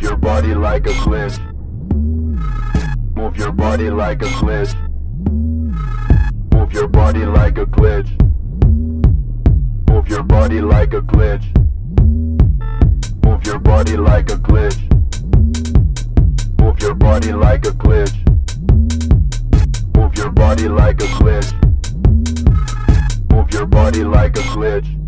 Move your body like a glitch. Move your body like a glitch. Move your body like a glitch. Move your body like a glitch. Move your body like a glitch. Move your body like a glitch. Move your body like a glitch. Move your body like a glitch.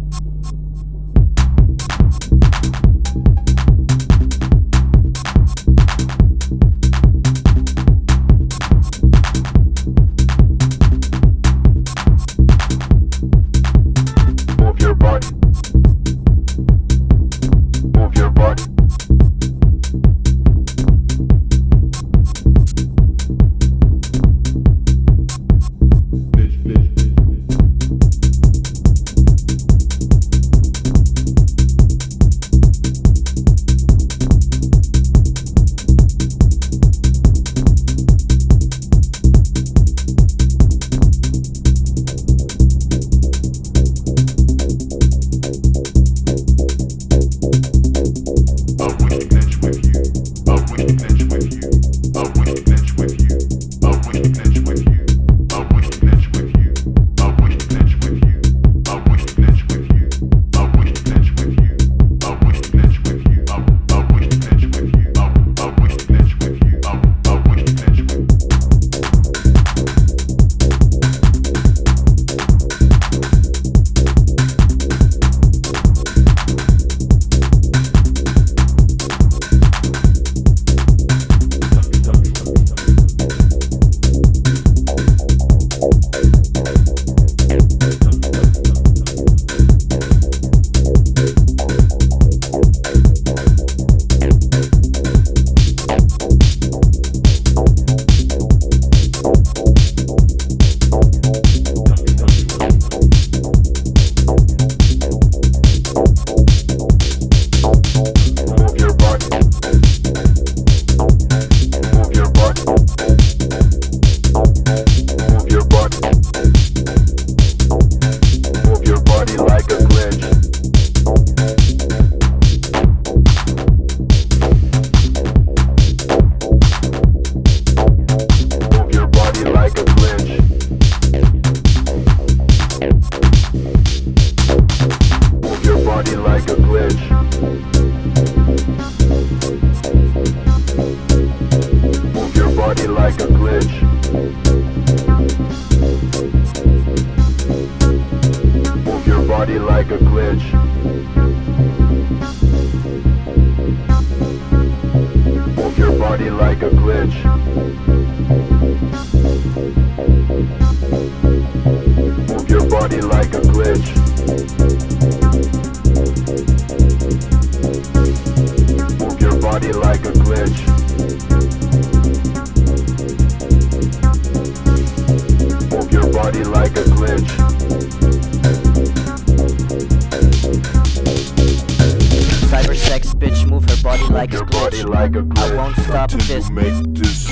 with you. Like a glitch. Move your body like a glitch. Move your body like a glitch. Move your body like a glitch. Body like a glitch. Cyber sex bitch move her body like a your body glitch. like a I won't stop this. make this